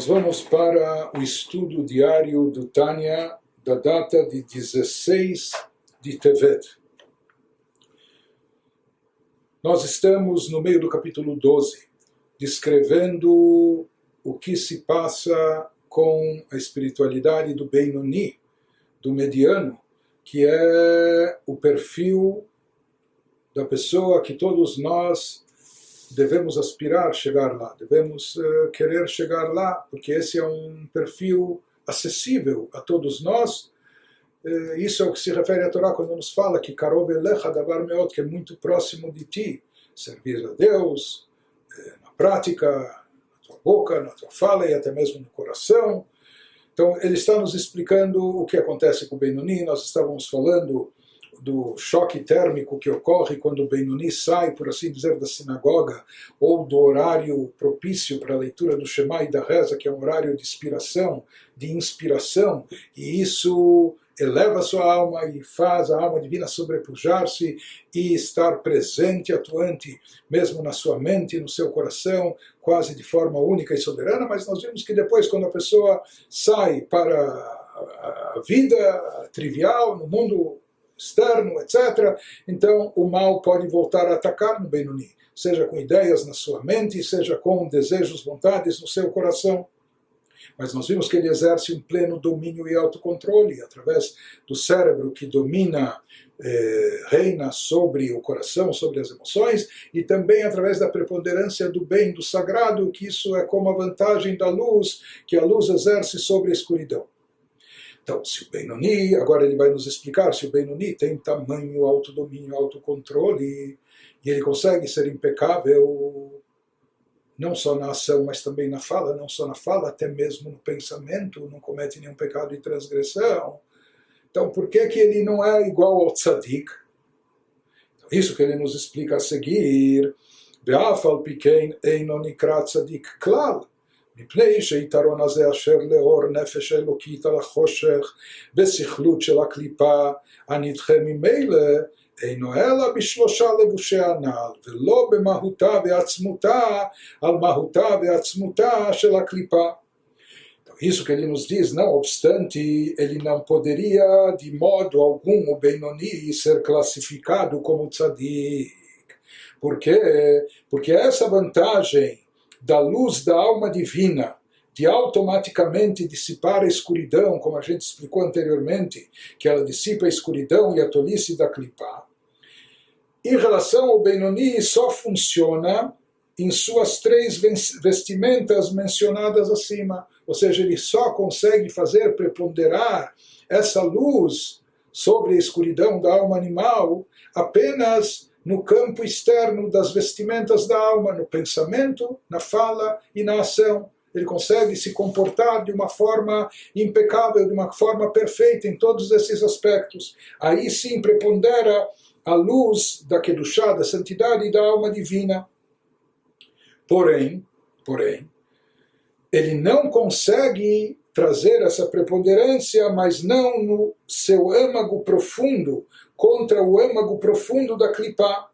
Nós vamos para o estudo diário do Tânia da data de 16 de Tevet. Nós estamos no meio do capítulo 12, descrevendo o que se passa com a espiritualidade do Benoni, do mediano, que é o perfil da pessoa que todos nós devemos aspirar chegar lá, devemos uh, querer chegar lá, porque esse é um perfil acessível a todos nós. Uh, isso é o que se refere a Torá quando nos fala que Karov Davar Meot, que é muito próximo de ti, servir a Deus uh, na prática, na tua boca, na tua fala e até mesmo no coração. Então, ele está nos explicando o que acontece com o Benoni. Nós estávamos falando do choque térmico que ocorre quando Benoni sai, por assim dizer, da sinagoga, ou do horário propício para a leitura do Shema e da reza, que é um horário de inspiração, de inspiração, e isso eleva sua alma e faz a alma divina sobrepujar-se e estar presente, atuante, mesmo na sua mente, no seu coração, quase de forma única e soberana, mas nós vimos que depois, quando a pessoa sai para a vida trivial, no mundo externo, etc., então o mal pode voltar a atacar no Benoni, seja com ideias na sua mente, seja com desejos, vontades no seu coração. Mas nós vimos que ele exerce um pleno domínio e autocontrole através do cérebro que domina, eh, reina sobre o coração, sobre as emoções, e também através da preponderância do bem, do sagrado, que isso é como a vantagem da luz, que a luz exerce sobre a escuridão. Então, se o Benoni, agora ele vai nos explicar, se o Benoni tem tamanho, autodomínio, autocontrole, e ele consegue ser impecável, não só na ação, mas também na fala, não só na fala, até mesmo no pensamento, não comete nenhum pecado e transgressão. Então, por que, que ele não é igual ao tzadik? Então, isso que ele nos explica a seguir. Beafal piquen einonikrat tzadik klal. מפני שיתרון הזה אשר לאור נפש אלוקית על החושך וסכלות של הקליפה הנדחה ממילא אינו אלא בשלושה לבושי הנעל, ולא במהותה ועצמותה על מהותה ועצמותה של הקליפה. Isso que ele nos diz, não obstante, ele não poderia de modo algum o Benoni ser classificado como tzadik. Por quê? Porque essa vantagem da luz da alma divina, de automaticamente dissipar a escuridão, como a gente explicou anteriormente, que ela dissipa a escuridão e a tolice da clipa. Em relação ao Benoni, só funciona em suas três vestimentas mencionadas acima. Ou seja, ele só consegue fazer preponderar essa luz sobre a escuridão da alma animal apenas no campo externo das vestimentas da alma, no pensamento, na fala e na ação. Ele consegue se comportar de uma forma impecável, de uma forma perfeita em todos esses aspectos. Aí sim prepondera a luz da Kedushá, da santidade da alma divina. Porém, porém, ele não consegue trazer essa preponderância, mas não no seu âmago profundo, contra o âmago profundo da clipá,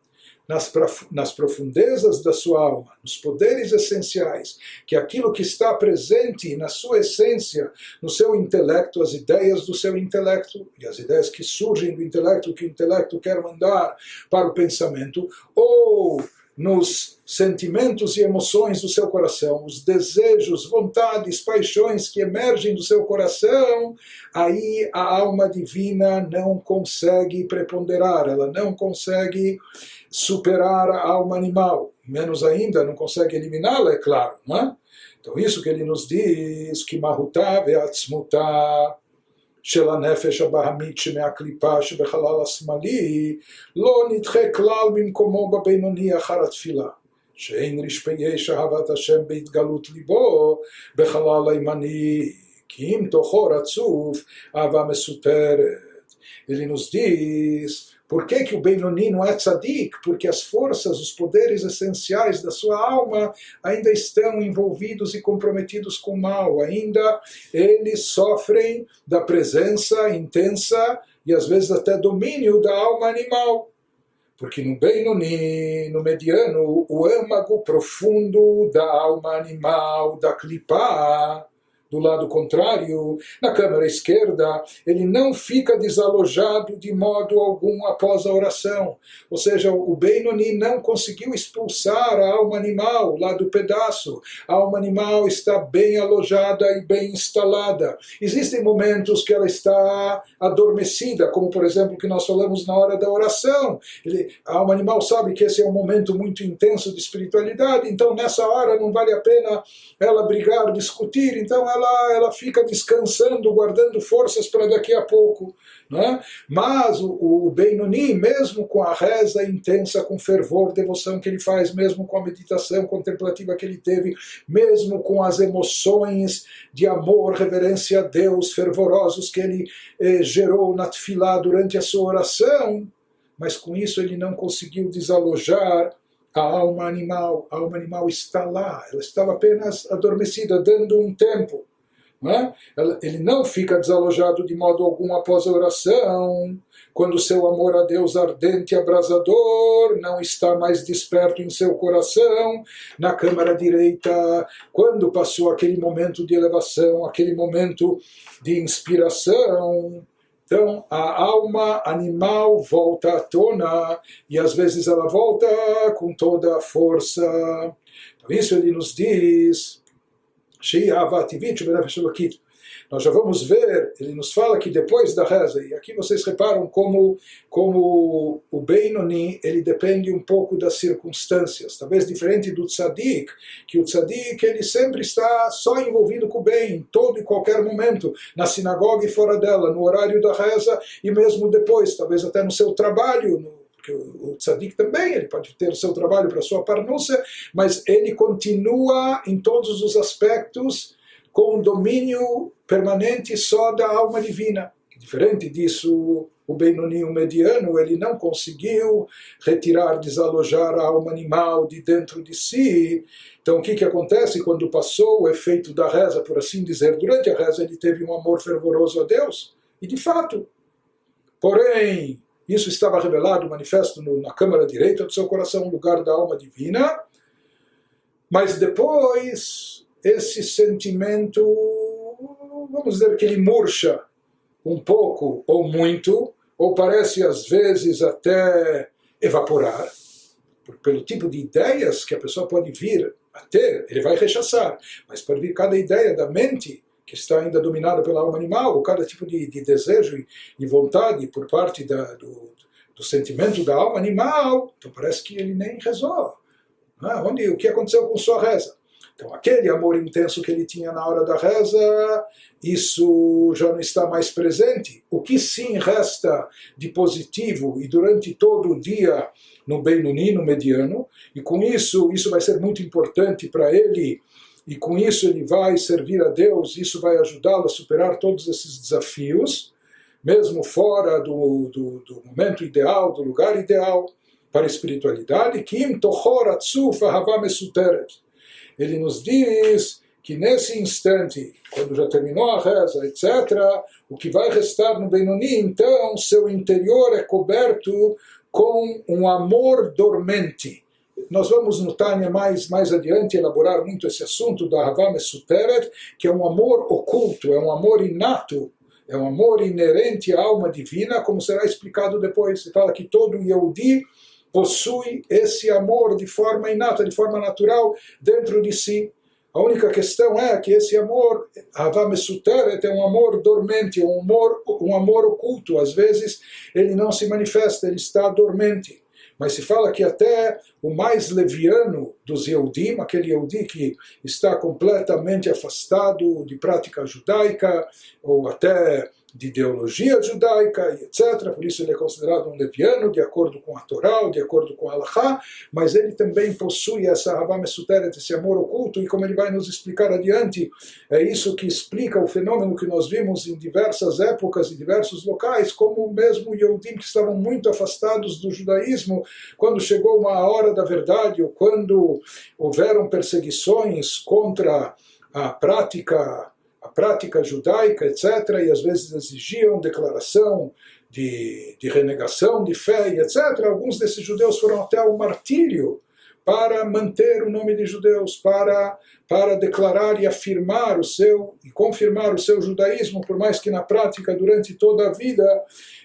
nas, nas profundezas da sua alma, nos poderes essenciais, que é aquilo que está presente na sua essência, no seu intelecto, as ideias do seu intelecto, e as ideias que surgem do intelecto, que o intelecto quer mandar para o pensamento, ou nos sentimentos e emoções do seu coração, os desejos, vontades, paixões que emergem do seu coração, aí a alma divina não consegue preponderar, ela não consegue superar a alma animal, menos ainda não consegue eliminá-la, é claro, não é? Então isso que ele nos diz, que mahutá ve'atzmutá של הנפש הבהמית שמהקליפה שבחלל השמאלי לא נדחה כלל במקומו בבינוני אחר התפילה. שאין רשפי אהבת השם בהתגלות ליבו בחלל הימני, כי אם תוכו רצוף אהבה מסותרת. Nos diz Por que, que o Benoni não é tzadik? Porque as forças, os poderes essenciais da sua alma ainda estão envolvidos e comprometidos com o mal, ainda eles sofrem da presença intensa e às vezes até domínio da alma animal. Porque no Benoni, no mediano, o âmago profundo da alma animal, da clipá, do lado contrário, na câmara esquerda, ele não fica desalojado de modo algum após a oração. Ou seja, o Benoni não conseguiu expulsar a alma animal lá do pedaço. A alma animal está bem alojada e bem instalada. Existem momentos que ela está adormecida, como por exemplo que nós falamos na hora da oração. Ele, a alma animal sabe que esse é um momento muito intenso de espiritualidade, então nessa hora não vale a pena ela brigar, discutir, então ela, ela fica descansando, guardando forças para daqui a pouco. Né? Mas o, o Benoni, mesmo com a reza intensa, com fervor, devoção que ele faz, mesmo com a meditação contemplativa que ele teve, mesmo com as emoções de amor, reverência a Deus, fervorosos que ele eh, gerou na tefilá durante a sua oração, mas com isso ele não conseguiu desalojar a alma animal, a alma animal está lá, ela estava apenas adormecida, dando um tempo. Não é? Ele não fica desalojado de modo algum após a oração, quando seu amor a Deus ardente e abrasador não está mais desperto em seu coração, na câmara direita, quando passou aquele momento de elevação, aquele momento de inspiração, então, a alma animal volta à tona e às vezes ela volta com toda a força. Por isso ele nos diz, nós já vamos ver, ele nos fala que depois da reza, e aqui vocês reparam como, como o Benoni ele depende um pouco das circunstâncias, talvez diferente do Tzadik, que o Tzadik ele sempre está só envolvido com o bem, em todo e qualquer momento, na sinagoga e fora dela, no horário da reza e mesmo depois, talvez até no seu trabalho, no, porque o tzadik também ele pode ter o seu trabalho para sua parnusa, mas ele continua em todos os aspectos com um domínio permanente só da alma divina. Diferente disso, o Benoni, o mediano, ele não conseguiu retirar, desalojar a alma animal de dentro de si. Então, o que, que acontece quando passou o efeito da reza, por assim dizer? Durante a reza, ele teve um amor fervoroso a Deus, e de fato. Porém, isso estava revelado, manifesto no, na câmara direita do seu coração, o lugar da alma divina. Mas depois esse sentimento, vamos dizer que ele murcha um pouco ou muito, ou parece às vezes até evaporar, pelo tipo de ideias que a pessoa pode vir a ter, ele vai rechaçar, mas pode vir cada ideia da mente que está ainda dominada pela alma animal, ou cada tipo de, de desejo e, e, vontade por parte da, do, do, sentimento da alma animal, então parece que ele nem rezou. Ah, onde, o que aconteceu com sua reza? Então, aquele amor intenso que ele tinha na hora da reza, isso já não está mais presente. O que sim resta de positivo e durante todo o dia no Benuni, no mediano, e com isso, isso vai ser muito importante para ele, e com isso ele vai servir a Deus, isso vai ajudá-lo a superar todos esses desafios, mesmo fora do, do, do momento ideal, do lugar ideal para a espiritualidade. Kim atzuf mesuteret ele nos diz que nesse instante, quando já terminou a reza, etc., o que vai restar no Benoni, então, seu interior é coberto com um amor dormente. Nós vamos no Tânia mais, mais adiante elaborar muito esse assunto da Havá Mesuteret, que é um amor oculto, é um amor inato, é um amor inerente à alma divina, como será explicado depois. Se fala que todo Yehudi possui esse amor de forma inata, de forma natural dentro de si. A única questão é que esse amor, Havá Mesuteret, é um amor dormente, um amor, um amor oculto. Às vezes ele não se manifesta, ele está dormente. Mas se fala que até o mais leviano dos Yehudim, aquele Yehudi que está completamente afastado de prática judaica, ou até de ideologia judaica etc. Por isso ele é considerado um leviano, de acordo com a Torá, de acordo com a Allahá, mas ele também possui essa Rabá Mesuteret, esse amor oculto, e como ele vai nos explicar adiante, é isso que explica o fenômeno que nós vimos em diversas épocas e diversos locais, como mesmo Yehudim que estavam muito afastados do judaísmo, quando chegou uma hora da verdade, ou quando houveram perseguições contra a prática prática judaica, etc., e às vezes exigiam declaração de, de renegação de fé etc., alguns desses judeus foram até o martírio para manter o nome de judeus, para, para declarar e afirmar o seu e confirmar o seu judaísmo, por mais que na prática, durante toda a vida,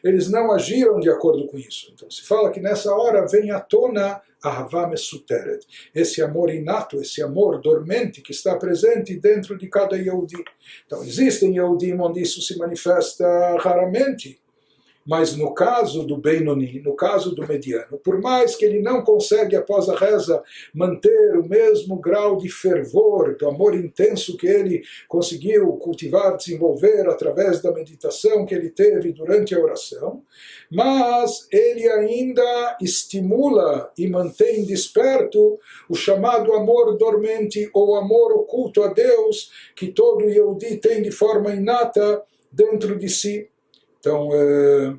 eles não agiram de acordo com isso. Então se fala que nessa hora vem à tona Ahavá Mesuteret, esse amor inato, esse amor dormente que está presente dentro de cada Yehudi. Então existem Yehudim onde isso se manifesta raramente, mas no caso do Benoni, no caso do mediano, por mais que ele não consegue, após a reza, manter o mesmo grau de fervor, do amor intenso que ele conseguiu cultivar, desenvolver através da meditação que ele teve durante a oração, mas ele ainda estimula e mantém desperto o chamado amor dormente ou amor oculto a Deus que todo Yehudi tem de forma inata dentro de si. Então, é,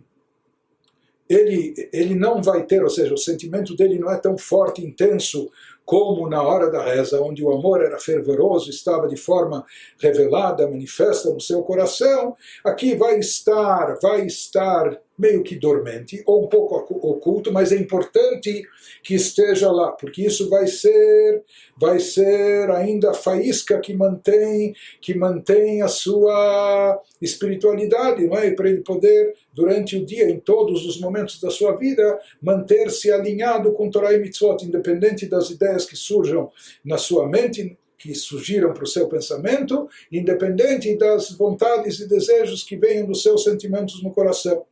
ele, ele não vai ter, ou seja, o sentimento dele não é tão forte, intenso, como na hora da reza, onde o amor era fervoroso, estava de forma revelada, manifesta no seu coração, aqui vai estar, vai estar meio que dormente, ou um pouco oculto, mas é importante que esteja lá, porque isso vai ser, vai ser ainda a faísca que mantém, que mantém a sua espiritualidade, não é? Para ele poder, durante o dia, em todos os momentos da sua vida, manter-se alinhado com Torah e Mitzvot, independente das ideias que surjam na sua mente, que surgiram para o seu pensamento, independente das vontades e desejos que venham dos seus sentimentos no coração.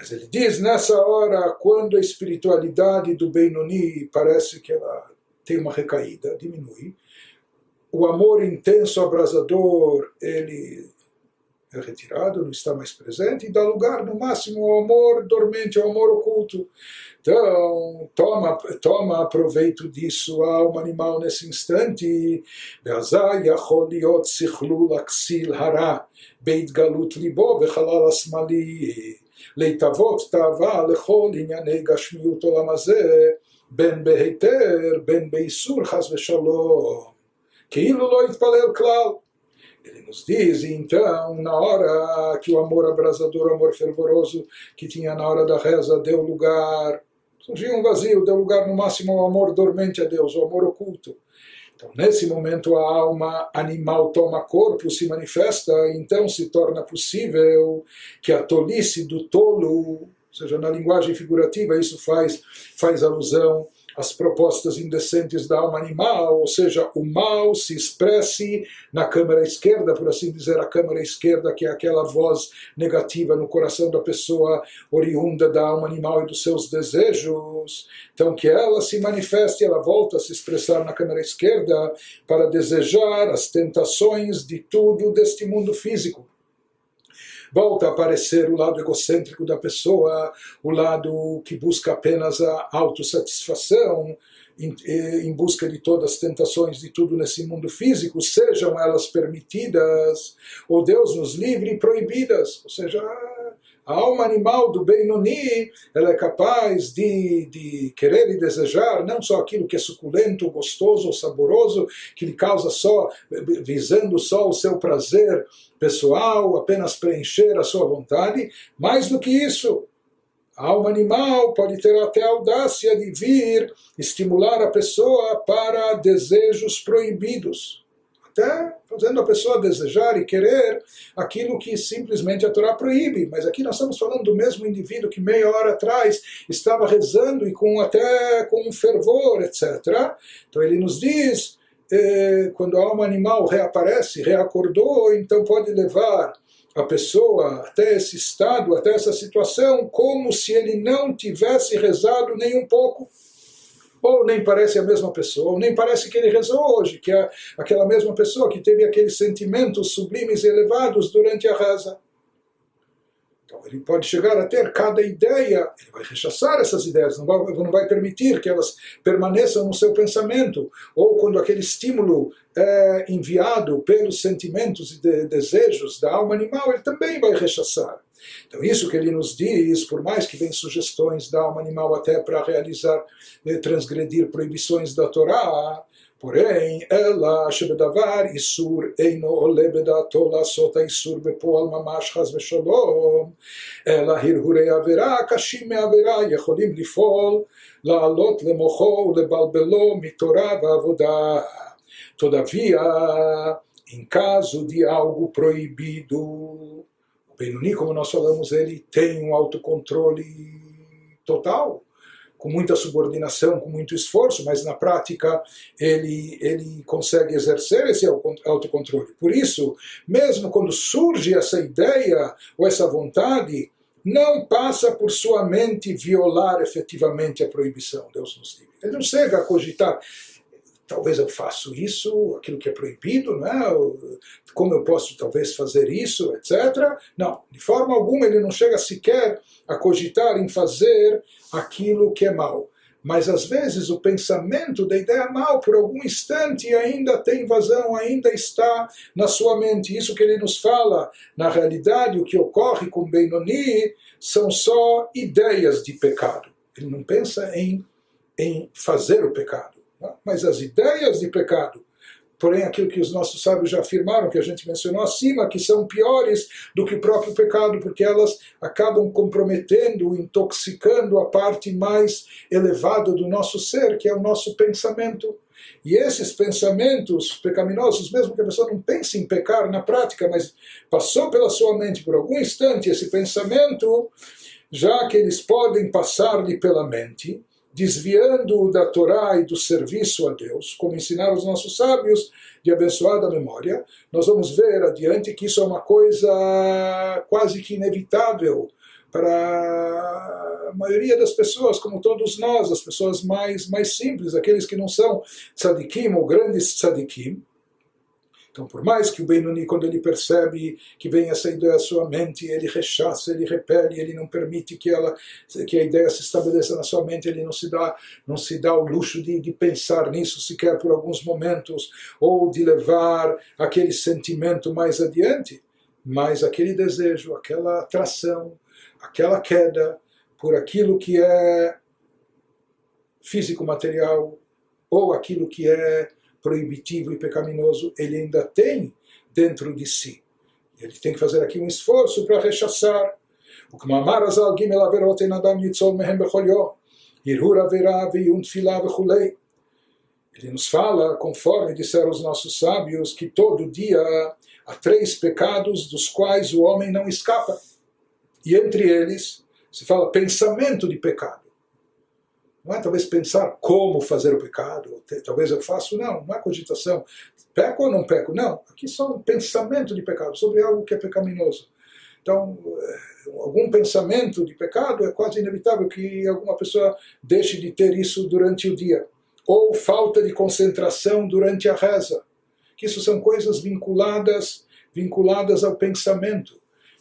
Mas ele diz, nessa hora, quando a espiritualidade do Benoni parece que ela tem uma recaída, diminui, o amor intenso, abrasador, ele é retirado, não está mais presente, e dá lugar, no máximo, ao amor dormente, ao amor oculto. Então, toma, toma proveito disso a alma animal nesse instante. Beit galut libo, bechalal asmali. להתאבות תאווה לכל ענייני גשמיות עולם הזה, בין בהיתר, בין באיסור חס ושלום, כאילו לא התפלל כלל. Ele nos diz, então, na hora que o amor abrasador, o amor fervoroso que tinha na hora da reza deu lugar, surgiu um vazio, deu lugar no máximo ao amor dormente a Deus, o amor oculto. Então, nesse momento, a alma animal toma corpo, se manifesta, então se torna possível que a tolice do tolo, ou seja, na linguagem figurativa, isso faz, faz alusão as propostas indecentes da alma animal, ou seja, o mal se expresse na câmara esquerda, por assim dizer, a câmara esquerda, que é aquela voz negativa no coração da pessoa oriunda da alma animal e dos seus desejos. Então, que ela se manifeste, ela volta a se expressar na câmara esquerda para desejar as tentações de tudo deste mundo físico volta a aparecer o lado egocêntrico da pessoa, o lado que busca apenas a autossatisfação, em, em busca de todas as tentações de tudo nesse mundo físico, sejam elas permitidas, ou Deus nos livre proibidas, ou seja, a alma animal do Benoni, ela é capaz de, de querer e desejar não só aquilo que é suculento, gostoso, saboroso, que lhe causa só, visando só o seu prazer pessoal, apenas preencher a sua vontade, mais do que isso, a alma animal pode ter até a audácia de vir estimular a pessoa para desejos proibidos até fazendo a pessoa desejar e querer aquilo que simplesmente a Torá proíbe. Mas aqui nós estamos falando do mesmo indivíduo que meia hora atrás estava rezando e com até com fervor, etc. Então ele nos diz, eh, quando a alma animal reaparece, reacordou, então pode levar a pessoa até esse estado, até essa situação, como se ele não tivesse rezado nem um pouco ou nem parece a mesma pessoa, ou nem parece que ele rezou hoje, que é aquela mesma pessoa que teve aqueles sentimentos sublimes e elevados durante a reza. Então ele pode chegar a ter cada ideia, ele vai rechaçar essas ideias, não vai, não vai permitir que elas permaneçam no seu pensamento, ou quando aquele estímulo é enviado pelos sentimentos e de, desejos da alma animal, ele também vai rechaçar. Então, isso que ele nos diz, por mais que vem sugestões da alma animal até para realizar, eh, transgredir proibições da Torá, Porém, ela, Shebedavar, Isur, Eino, Olebeda, Tola, Sota, Isur, Bepoal, Mamash, Haz, Vesholom, ela, Hirhurei, Averá, Kashim, Averá, Yecholim, Lifol, Laalot, Lemocho, Lebalbelô, Mitorá, Vavodá. Todavia, em caso de algo proibido, o Benuni, como nós falamos, ele tem um autocontrole total com muita subordinação, com muito esforço, mas na prática ele, ele consegue exercer esse autocontrole. Por isso, mesmo quando surge essa ideia ou essa vontade, não passa por sua mente violar efetivamente a proibição, Deus nos livre. Ele não chega a cogitar, talvez eu faço isso, aquilo que é proibido, não é? como eu posso talvez fazer isso, etc. Não, de forma alguma ele não chega sequer a cogitar em fazer aquilo que é mal. Mas às vezes o pensamento da ideia mal, por algum instante, ainda tem vazão, ainda está na sua mente. Isso que ele nos fala, na realidade, o que ocorre com Benoni são só ideias de pecado. Ele não pensa em, em fazer o pecado. Mas as ideias de pecado, porém aquilo que os nossos sábios já afirmaram, que a gente mencionou acima, que são piores do que o próprio pecado, porque elas acabam comprometendo, intoxicando a parte mais elevada do nosso ser, que é o nosso pensamento. E esses pensamentos pecaminosos, mesmo que a pessoa não pense em pecar na prática, mas passou pela sua mente por algum instante esse pensamento, já que eles podem passar-lhe pela mente, desviando-o da Torá e do serviço a Deus, como ensinaram os nossos sábios de abençoada memória, nós vamos ver adiante que isso é uma coisa quase que inevitável para a maioria das pessoas, como todos nós, as pessoas mais, mais simples, aqueles que não são tzadikim ou grandes tzadikim, então, por mais que o Benoni, quando ele percebe que vem essa ideia à sua mente, ele rechaça, ele repele, ele não permite que ela, que a ideia se estabeleça na sua mente, ele não se dá, não se dá o luxo de, de pensar nisso sequer por alguns momentos, ou de levar aquele sentimento mais adiante, mas aquele desejo, aquela atração, aquela queda por aquilo que é físico-material, ou aquilo que é proibitivo e pecaminoso ele ainda tem dentro de si. Ele tem que fazer aqui um esforço para rechaçar. O que mamar gimel averot yitzol mehem bechol yom. Irhur avera veyun vechulei. Ele nos fala, conforme disseram os nossos sábios, que todo dia há três pecados dos quais o homem não escapa. E entre eles se fala pensamento de pecado. Não é talvez pensar como fazer o pecado, talvez eu faço, não, não é cogitação. Peco ou não peco? Não, aqui só um pensamento de pecado, sobre algo que é pecaminoso. Então, eh, algum pensamento de pecado é quase inevitável que alguma pessoa deixe de ter isso durante o dia. Ou falta de concentração durante a reza. Que isso são coisas vinculadas, vinculadas ao pensamento.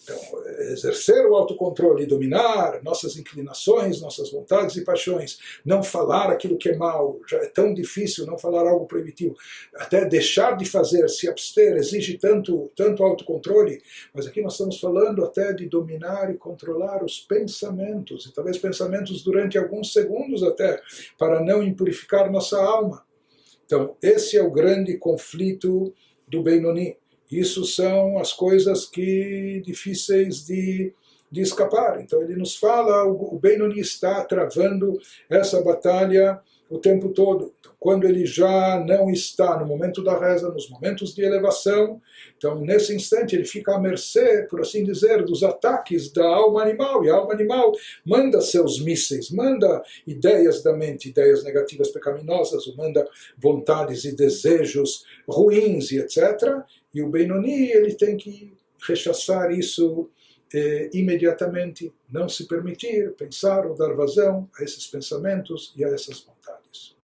Então, exercer o autocontrole, dominar nossas inclinações, nossas vontades e paixões, não falar aquilo que é mal, já é tão difícil não falar algo proibitivo, até deixar de fazer, se abster, exige tanto, tanto autocontrole, mas aqui nós estamos falando até de dominar e controlar os pensamentos, e talvez pensamentos durante alguns segundos até, para não impurificar nossa alma. Então, esse é o grande conflito do Benoni. Isso são as coisas que difíceis de, de escapar. Então ele nos fala, o, Benoni está travando essa batalha o tempo todo. Então, quando ele já não está no momento da reza, nos momentos de elevação, então nesse instante ele fica à mercê, por assim dizer, dos ataques da alma animal. E a alma animal manda seus mísseis, manda ideias da mente, ideias negativas pecaminosas, ou manda vontades e desejos ruins e etc. E o Benoni ele tem que rechaçar isso eh, imediatamente, não se permitir pensar ou dar vazão a esses pensamentos e a essas vontades.